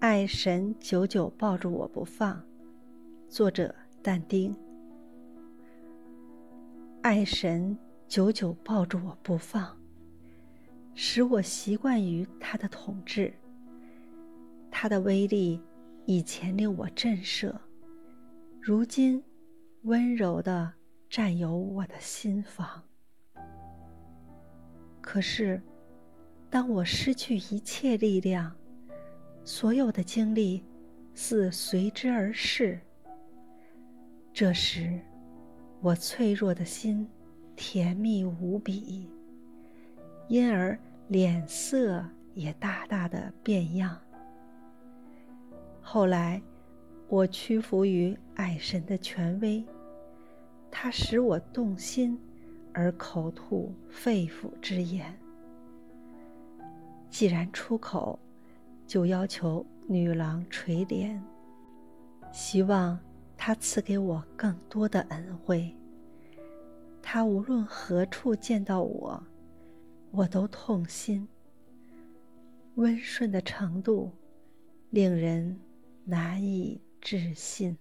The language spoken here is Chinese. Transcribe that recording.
爱神久久抱住我不放。作者：但丁。爱神久久抱住我不放，使我习惯于他的统治。他的威力以前令我震慑，如今温柔的占有我的心房。可是，当我失去一切力量，所有的经历似随之而逝。这时，我脆弱的心甜蜜无比，因而脸色也大大的变样。后来，我屈服于爱神的权威，他使我动心。而口吐肺腑之言，既然出口，就要求女郎垂怜，希望她赐给我更多的恩惠。他无论何处见到我，我都痛心。温顺的程度，令人难以置信。